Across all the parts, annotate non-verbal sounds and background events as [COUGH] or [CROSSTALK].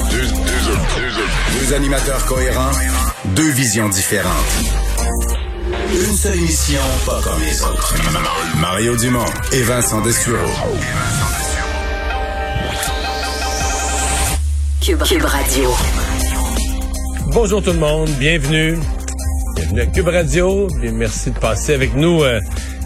Deux, animateurs cohérents, deux visions différentes. Une seule émission, pas comme les autres. Mario Dumont et Vincent Dessureau. Cube, Cube Radio. Bonjour tout le monde, bienvenue. Bienvenue à Cube Radio. Et merci de passer avec nous euh,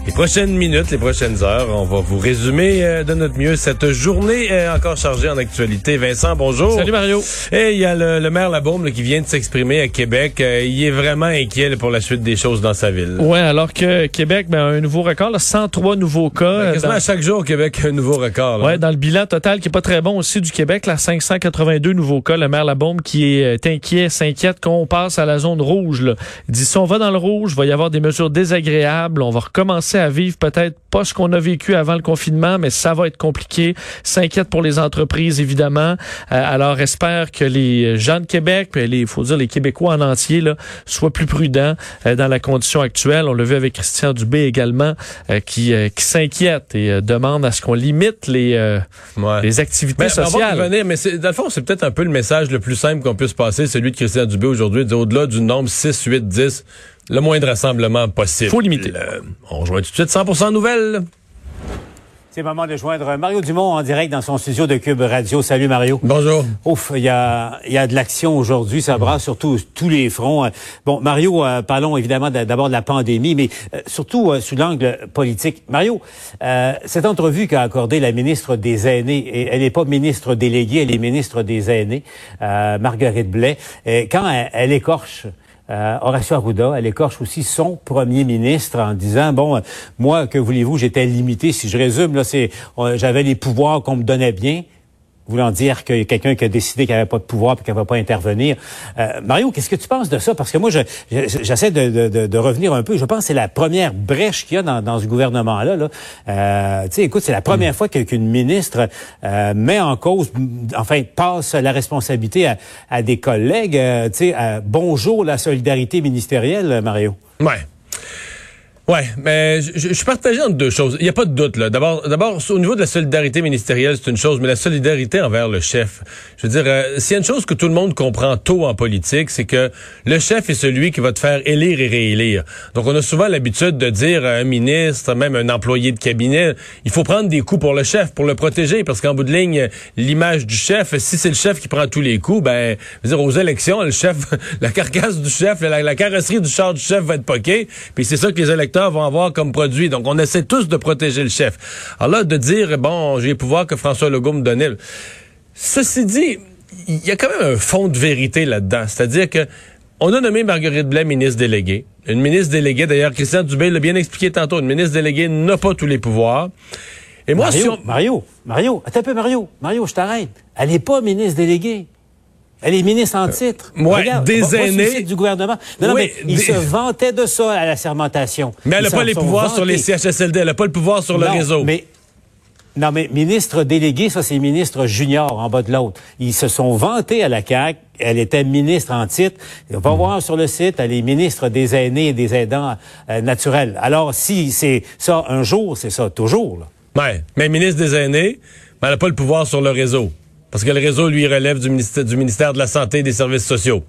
les prochaines minutes, les prochaines heures. On va vous résumer euh, de notre mieux cette journée euh, encore chargée en actualité. Vincent, bonjour. Salut Mario. Et il y a le, maire Labaume qui vient de s'exprimer à Québec. Euh, il est vraiment inquiet pour la suite des choses dans sa ville. Ouais, alors que Québec, ben, un nouveau record, là, 103 nouveaux cas. Ben, quasiment à chaque jour, Québec a un nouveau record. Là. Ouais, dans le bilan total qui est pas très bon aussi du Québec, là, 582 nouveaux cas. Le maire Labaume qui est inquiet, s'inquiète qu'on passe à la zone rouge. Là. Il dit si on va dans le rouge, il va y avoir des mesures désagréables. On va recommencer à vivre peut-être pas ce qu'on a vécu avant le confinement, mais ça va être compliqué. S'inquiète pour les entreprises, évidemment. Euh, alors, espère que les gens de Québec, il faut dire les Québécois en entier, là, soient plus prudents euh, dans la condition actuelle. On l'a vu avec Christian Dubé également, euh, qui, qui s'inquiète et demande à ce qu'on limite les, les activités sociales. On va mais dans le fond, c'est peut-être un peu le message le plus simple qu'on puisse passer, celui de Christian Dubé aujourd'hui, au-delà du nombre 6, 8, 10 le moindre rassemblement possible. Faut limiter. on rejoint tout de suite 100% nouvelles. C'est le moment de joindre Mario Dumont en direct dans son studio de Cube Radio. Salut Mario. Bonjour. Ouf, il y a, y a de l'action aujourd'hui, ça brasse sur tous les fronts. Bon, Mario, euh, parlons évidemment d'abord de la pandémie, mais euh, surtout euh, sous l'angle politique. Mario, cette entrevue qu'a accordée la ministre des Aînés, et elle n'est pas ministre déléguée, elle est ministre des Aînés, Marguerite Blais, quand elle écorche euh, Horacio Arruda, elle écorche aussi son premier ministre en disant bon, moi, que voulez-vous, j'étais limité. Si je résume, là, c'est euh, j'avais les pouvoirs qu'on me donnait bien voulant dire qu'il quelqu'un qui a décidé qu'il n'avait pas de pouvoir et qu'il ne va pas intervenir. Euh, Mario, qu'est-ce que tu penses de ça? Parce que moi, j'essaie de, revenir un peu. Je pense que c'est la première brèche qu'il y a dans, ce gouvernement-là. Là. Euh, écoute, c'est la première fois qu'une ministre euh, met en cause, enfin, passe la responsabilité à, à des collègues. tu sais, bonjour la solidarité ministérielle, Mario. Ouais. Ouais, mais je, suis partagé entre deux choses. Il n'y a pas de doute là. D'abord, d'abord au niveau de la solidarité ministérielle, c'est une chose, mais la solidarité envers le chef. Je veux dire, euh, s'il y a une chose que tout le monde comprend tôt en politique, c'est que le chef est celui qui va te faire élire et réélire. Donc, on a souvent l'habitude de dire à un ministre, même un employé de cabinet, il faut prendre des coups pour le chef, pour le protéger, parce qu'en bout de ligne, l'image du chef, si c'est le chef qui prend tous les coups, ben, je veux dire, aux élections, le chef, [LAUGHS] la carcasse du chef, la, carrosserie du char du chef va être poquée, puis c'est ça que les électeurs vont avoir comme produit. Donc, on essaie tous de protéger le chef. Alors là, de dire, bon, j'ai le pouvoir que François Legault me donnait. Ceci dit, il y a quand même un fond de vérité là-dedans. C'est-à-dire que on a nommé Marguerite Blais ministre déléguée. Une ministre déléguée, d'ailleurs, Christian Dubé l'a bien expliqué tantôt, une ministre déléguée n'a pas tous les pouvoirs. Et moi, Mario, Mario, Mario, attends un peu, Mario. Mario, je t'arrête. Elle n'est pas ministre déléguée. Elle est ministre en titre. Euh, Regarde, des aînés. du gouvernement. Non, mais il se vantait de ça à la sermentation. Mais elle n'a pas les pouvoirs sur les CHSLD. Elle n'a pas le pouvoir sur le réseau. Mais non, mais ministre délégué, ça, c'est ministre junior en bas de l'autre. Ils se sont vantés à la CAQ. Elle était ministre en titre. On va hmm. voir sur le site, elle est ministre des aînés et des aidants euh, naturels. Alors, si c'est ça un jour, c'est ça toujours. Là. Ouais, mais ministre des aînés, elle n'a pas le pouvoir sur le réseau. Parce que le réseau, lui, relève du ministère, de la Santé et des Services sociaux.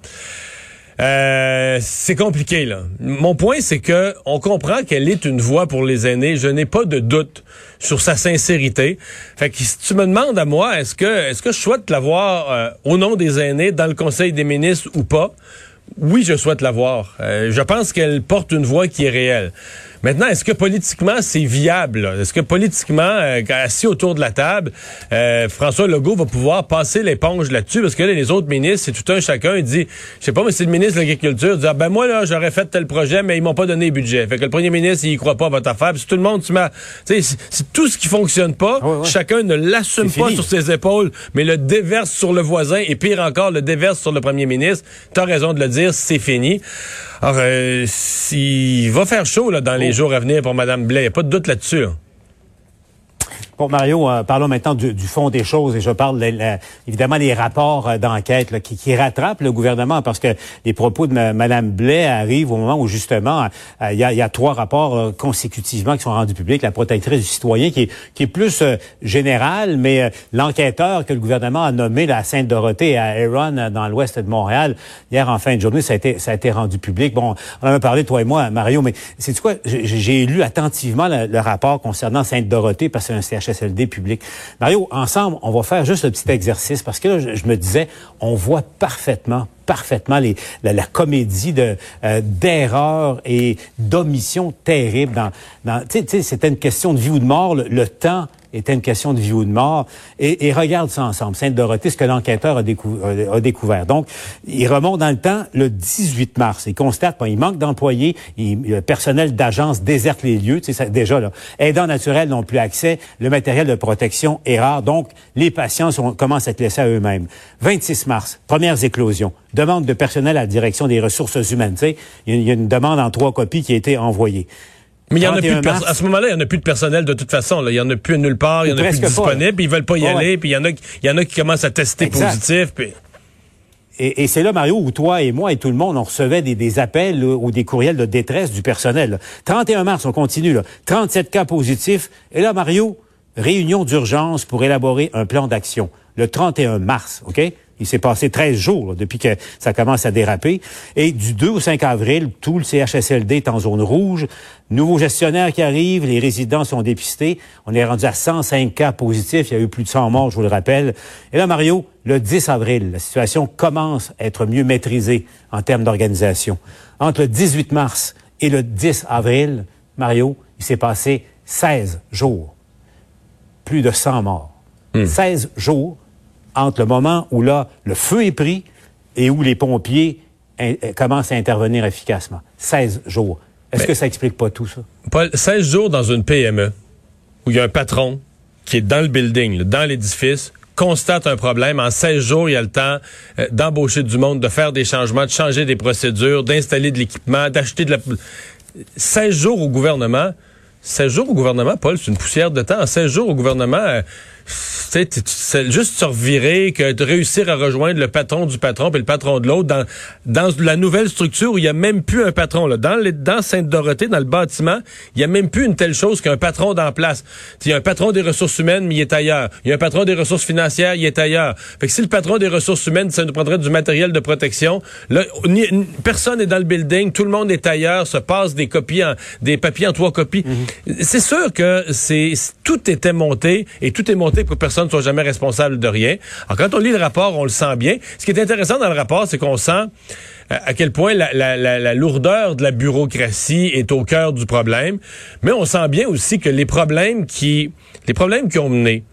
Euh, c'est compliqué là. Mon point c'est que on comprend qu'elle est une voix pour les aînés. Je n'ai pas de doute sur sa sincérité. Fait que si tu me demandes à moi, est-ce que est-ce que je souhaite la voir euh, au nom des aînés dans le Conseil des ministres ou pas? Oui, je souhaite la voir. Euh, je pense qu'elle porte une voix qui est réelle. Maintenant, est-ce que politiquement c'est viable? Est-ce que politiquement, euh, assis autour de la table, euh, François Legault va pouvoir passer l'éponge là-dessus? Parce que là, les autres ministres, c'est tout un chacun. Il dit, je sais pas, mais c'est le ministre de l'Agriculture. dit, ah, ben moi, là, j'aurais fait tel projet, mais ils m'ont pas donné le budget. Fait que le premier ministre, il y croit pas à votre affaire. Puis tout le monde, tu m'as... Tu sais, c'est tout ce qui fonctionne pas. Chacun ne l'assume pas sur ses épaules, mais le déverse sur le voisin et pire encore, le déverse sur le premier ministre. T'as raison de le dire, c'est fini. Alors, euh, s'il va faire chaud là, dans les. Jours à venir pour Mme Blais, il a pas de doute là-dessus. Bon, Mario, euh, parlons maintenant du, fond des choses et je parle évidemment des rapports euh, d'enquête qui, rattrapent le gouvernement parce que les propos de Mme Blais arrivent au moment où justement euh, il y, a, trois rapports consécutivement qui sont rendus publics. La protectrice du citoyen qui est, plus générale, mais l'enquêteur que le gouvernement a nommé la Sainte-Dorothée à Aaron dans l'ouest de Montréal hier en fin de journée, ça a été, ça a été rendu public. Bon, on en a parlé toi et moi, Mario, mais c'est quoi? J'ai lu attentivement le, rapport concernant Sainte-Dorothée parce que c'est un Public. Mario, ensemble, on va faire juste le petit exercice parce que là, je, me disais, on voit parfaitement parfaitement la, comédie de euh, d'erreurs et d'omissions terribles dans, dans c'était une question de vie ou de mort le temps était une question de vie ou de mort. Et, regarde ça ensemble, Sainte-Dorothée, ce que l'enquêteur a, découvert. Donc, il remonte dans le temps le 18 mars. Il constate qu'il manque d'employés, le personnel d'agence déserte les lieux. Tu déjà, là, aidants naturels n'ont plus accès, le matériel de protection est rare, donc les patients commencent à être laissés à eux-mêmes. 26 mars, premières éclosions. Demande de personnel à la direction des ressources humaines. Tu il y a une demande en trois copies qui a été envoyée. Mais il y en a plus de à ce moment-là, il y en a plus de personnel de toute façon. Là. Il y en a plus nulle part, il y en a plus disponible, puis ils veulent pas y aller, puis il y en a, il y en a qui commencent à tester positif. Puis... Et, c'est là, Mario, où toi et moi et tout le monde, on recevait des, appels ou des courriels de détresse du personnel. 31 mars, on continue. Là. 37 cas positifs. Et là, Mario, réunion d'urgence pour élaborer un plan d'action. Le 31 mars, OK? Il s'est passé 13 jours depuis que ça commence à déraper. Et du 2 au 5 avril, tout le CHSLD est en zone rouge. Nouveaux gestionnaires qui arrivent, les résidents sont dépistés. On est rendu à 105 cas positifs. Il y a eu plus de 100 morts, je vous le rappelle. Et là, Mario, le 10 avril, la situation commence à être mieux maîtrisée en termes d'organisation. Entre le 18 mars et le 10 avril, Mario, il s'est passé 16 jours. Plus de 100 morts. 16 hmm. jours entre le moment où là, le feu est pris et où les pompiers commencent à intervenir efficacement. 16 jours. Est-ce que ça explique pas tout ça? Paul, 16 jours dans une PME où il y a un patron qui est dans le building, dans l'édifice, constate un problème. En 16 jours, il y a le temps euh, d'embaucher du monde, de faire des changements, de changer des procédures, d'installer de l'équipement, d'acheter de la... 16 jours au gouvernement. 16 jours au gouvernement, Paul, c'est une poussière de temps. En 16 jours au gouvernement... Euh, c'est juste se revirer, que de réussir à rejoindre le patron du patron et le patron de l'autre dans, dans la nouvelle structure où il y a même plus un patron. Là. Dans, les, dans Sainte-Dorothée, dans le bâtiment, il y a même plus une telle chose qu'un patron d'en place. Il y a un patron des ressources humaines, mais il est ailleurs. Il y a un patron des ressources financières, il est ailleurs. Fait que si le patron des ressources humaines, ça nous prendrait du matériel de protection, là, personne n'est dans le building, tout le monde est ailleurs, se passe des copies, en, des papiers en trois copies. Mm-hmm. C'est sûr que c'est tout était monté et tout est monté pour que personne ne soit jamais responsable de rien. Alors, quand on lit le rapport, on le sent bien. Ce qui est intéressant dans le rapport, c'est qu'on sent euh, à quel point la, la, lourdeur de la bureaucratie est au cœur du problème, mais on sent bien aussi que les problèmes qui les problèmes qui ont mené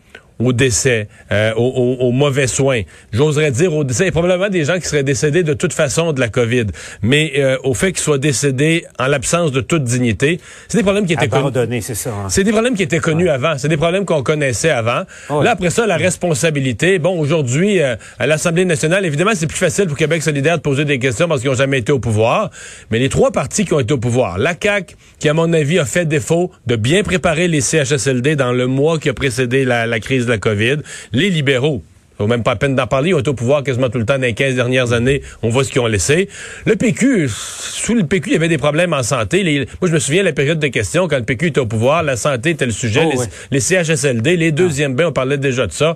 au décès, euh, aux, mauvais soins. J'oserais dire au décès. Il y a probablement des gens qui seraient décédés de toute façon de la COVID, mais euh, au fait qu'ils soient décédés en l'absence de toute dignité, c'est des problèmes qui étaient connus. c'est ça. Hein. C'est des problèmes qui étaient connus avant. C'est des problèmes qu'on connaissait avant. Là après ça, la responsabilité. Bon, aujourd'hui euh, à l'Assemblée nationale, évidemment, c'est plus facile pour Québec solidaire de poser des questions parce qu'ils n'ont jamais été au pouvoir. Mais les trois partis qui ont été au pouvoir, la CAC, qui à mon avis a fait défaut de bien préparer les CHSLD dans le mois qui a précédé la, la crise la COVID. Les libéraux, vaut même pas la peine d'en parler. Ils ont été au pouvoir quasiment tout le temps dans les 15 dernières années. On voit ce qu'ils ont laissé. Le PQ, sous le PQ, il y avait des problèmes en santé. moi, je me souviens de la période de questions quand le PQ était au pouvoir. La santé était le sujet. Oh, les, CHSLD, les deuxièmes bains, on parlait déjà de ça.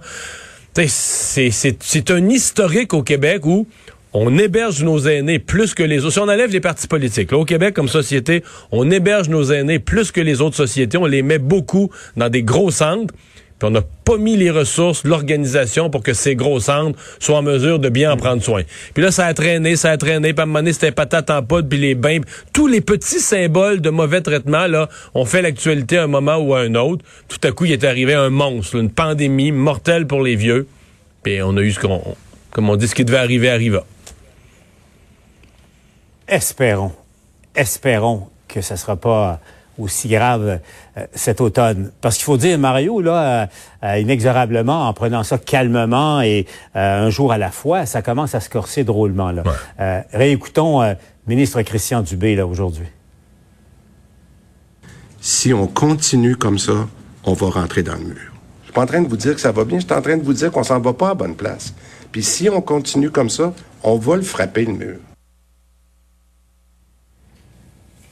C'est un historique au Québec où on héberge nos aînés plus que les autres. Si on enlève les partis politiques, au Québec comme société, on héberge nos aînés plus que les autres sociétés. On les met beaucoup dans des gros centres. Puis on n'a pas mis les ressources, l'organisation pour que ces gros centres soient en mesure de bien en prendre soin. Puis là, ça a traîné, ça a traîné. Puis à un moment donné, c'était patate en poudre, puis les bains. Tous les petits symboles de mauvais traitement, là, ont fait l'actualité à un moment ou à un autre. Tout à coup, il est arrivé un monstre, une pandémie mortelle pour les vieux. Puis on a eu ce qu'on... Comme on dit, ce qui devait arriver arriva. Espérons. Espérons que ça ne sera pas aussi grave euh, cet automne. Parce qu'il faut dire, Mario, là, euh, euh, inexorablement, en prenant ça calmement et un jour à la fois, ça commence à se corser drôlement. Là. réécoutons ministre Christian Dubé là aujourd'hui. Si on continue comme ça, on va rentrer dans le mur. pas en train de vous dire que ça va bien, je suis en train de vous dire qu'on s'en va pas à bonne place. Puis si on continue comme ça, on va le frapper le mur.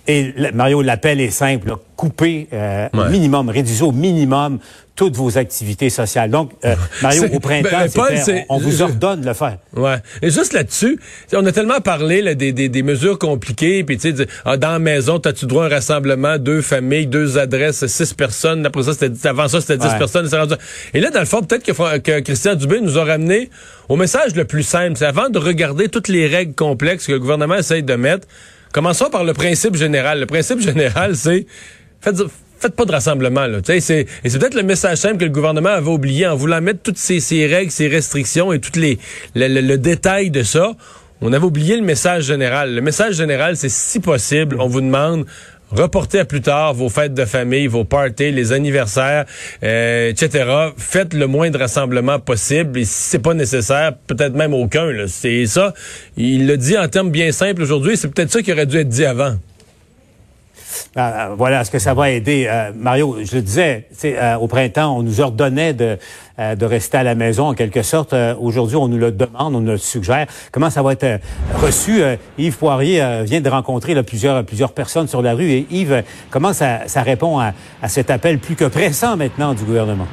Et Mario, l'appel est simple. Couper euh, au minimum, réduisez au minimum toutes vos activités sociales. Donc, euh, [LAUGHS] Mario, au printemps, ben, on, vous ordonne de le faire. Ouais. Et juste là-dessus, on a tellement parlé là, des, des, des, mesures compliquées, puis tu sais, ah, dans la maison, as-tu droit à un rassemblement, deux familles, deux adresses, six personnes? Après ça, c'était avant ça, c'était dix personnes. Et là, dans le fond, peut-être que, que Christian Dubé nous a ramené au message le plus simple. C'est avant de regarder toutes les règles complexes que le gouvernement essaye de mettre, Commençons par le principe général. Le principe [LAUGHS] général, c'est faites, pas de rassemblement. Là. et c'est peut-être le message simple que le gouvernement avait oublié en voulant mettre toutes ces, ces règles, ces restrictions et toutes les le, détail de ça. On avait oublié le message général. Le message général, c'est si possible, on vous demande reportez à plus tard vos fêtes de famille, vos parties, les anniversaires, euh, etc. Faites le moins de rassemblements possible et si c'est pas nécessaire, peut-être même aucun. C'est ça. Il le dit en termes bien simples aujourd'hui. C'est peut-être ça qui aurait dû être dit avant. Ah, voilà, est-ce que ça va aider? Euh, Mario, je le disais, euh, au printemps, on nous ordonnait de, euh, rester à la maison en quelque sorte. Aujourd'hui, on nous le demande, on nous le suggère. Comment ça va être reçu? Yves Poirier vient de rencontrer plusieurs, personnes sur la rue. Et Yves, comment ça répond à cet appel plus que pressant maintenant du gouvernement?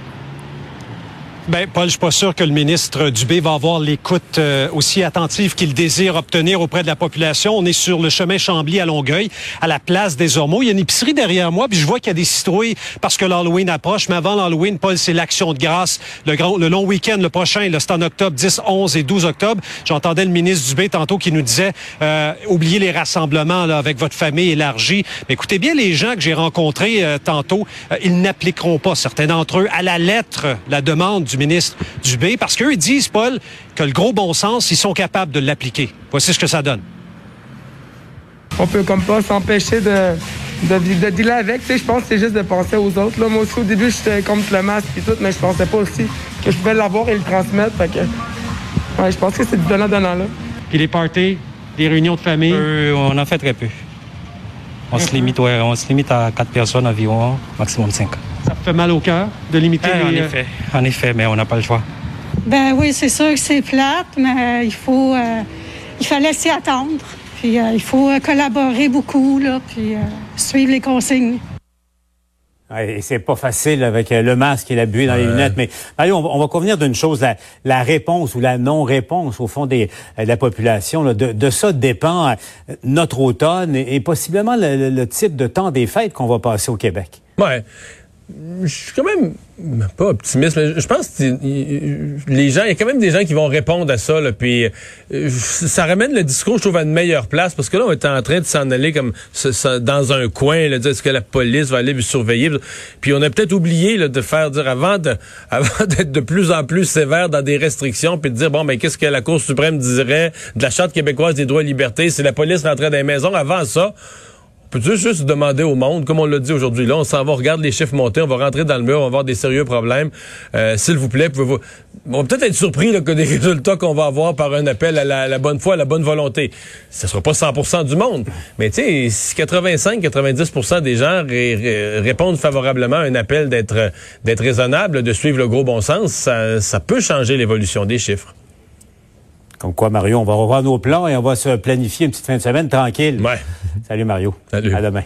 Ben, Paul, je suis pas sûr que le ministre Dubé va avoir l'écoute euh, aussi attentive qu'il désire obtenir auprès de la population. On est sur le chemin Chambly à Longueuil, à la place des Ormeaux. Il y a une épicerie derrière moi, puis je vois qu'il y a des citrouilles parce que l'Halloween approche. Mais avant l'Halloween, Paul, c'est l'action de grâce. Le, grand, le long week-end, le prochain, c'est en octobre, 10, 11 et 12 octobre. J'entendais le ministre Dubé tantôt qui nous disait euh, oubliez les rassemblements là, avec votre famille élargie. Mais écoutez bien les gens que j'ai rencontrés euh, tantôt, euh, ils n'appliqueront pas, certains d'entre eux, à la lettre la demande du ministre Dubé, parce qu'eux, ils disent, Paul, que le gros bon sens, ils sont capables de l'appliquer. Voici ce que ça donne. On peut comme pas s'empêcher de, de, de dealer avec. Je pense que c'est juste de penser aux autres. Là, moi aussi, au début, j'étais contre le masque et tout, mais je pensais pas aussi que je pouvais l'avoir et le transmettre. Ouais, je pense que c'est du donnant-donnant. Là. Puis les parties, les réunions de famille? Euh, on en fait très peu. On, se limite, ouais, on se limite à quatre personnes environ, maximum cinq fait mal au cœur de limiter En euh, effet, en effet, mais on n'a pas le choix. Ben oui, c'est sûr que c'est plate, mais il faut, euh, il fallait s'y attendre. Puis euh, il faut collaborer beaucoup, là, puis suivre les consignes. Et c'est pas facile avec le masque et la buée dans les lunettes. Mais allez, on, va convenir d'une chose, la, réponse ou la non-réponse au fond des, de la population. de, de, ça dépend notre automne et, possiblement le, le, type de temps des fêtes qu'on va passer au Québec. Ouais je suis quand même pas optimiste, mais je pense que les gens, il y a quand même des gens qui vont répondre à ça. Là, puis euh, ça ramène le discours, je trouve, à une meilleure place, parce que là, on est en train de s'en aller comme dans un coin, là, dire est-ce que la police va aller vous surveiller? Puis on a peut-être oublié là, de faire dire avant [LAUGHS] avant d'être de plus en plus sévère dans des restrictions, puis de dire bon, ben qu'est-ce que la Cour suprême dirait de la charte québécoise des droits et libertés? Si la police rentrait dans les maisons. Avant ça, Peux-tu juste demander au monde, comme on l'a dit aujourd'hui, là, on s'en va, regarde les chiffres monter, on va rentrer dans le mur, on va avoir des sérieux problèmes. Euh, S'il vous plaît, pouvez-vous... On va peut-être être surpris là, que des [LAUGHS] résultats qu'on va avoir par un appel à la, bonne foi, à la bonne volonté. Ce sera pas 100% du monde, mais tu sais, si 85-90% des gens répondent favorablement à un appel d'être d'être raisonnable, de suivre le gros bon sens, ça, ça peut changer l'évolution des chiffres. Comme quoi, Mario, on va revoir nos plans et on va se planifier une petite fin de semaine tranquille. Ouais. Salut, Mario. Salut. À demain.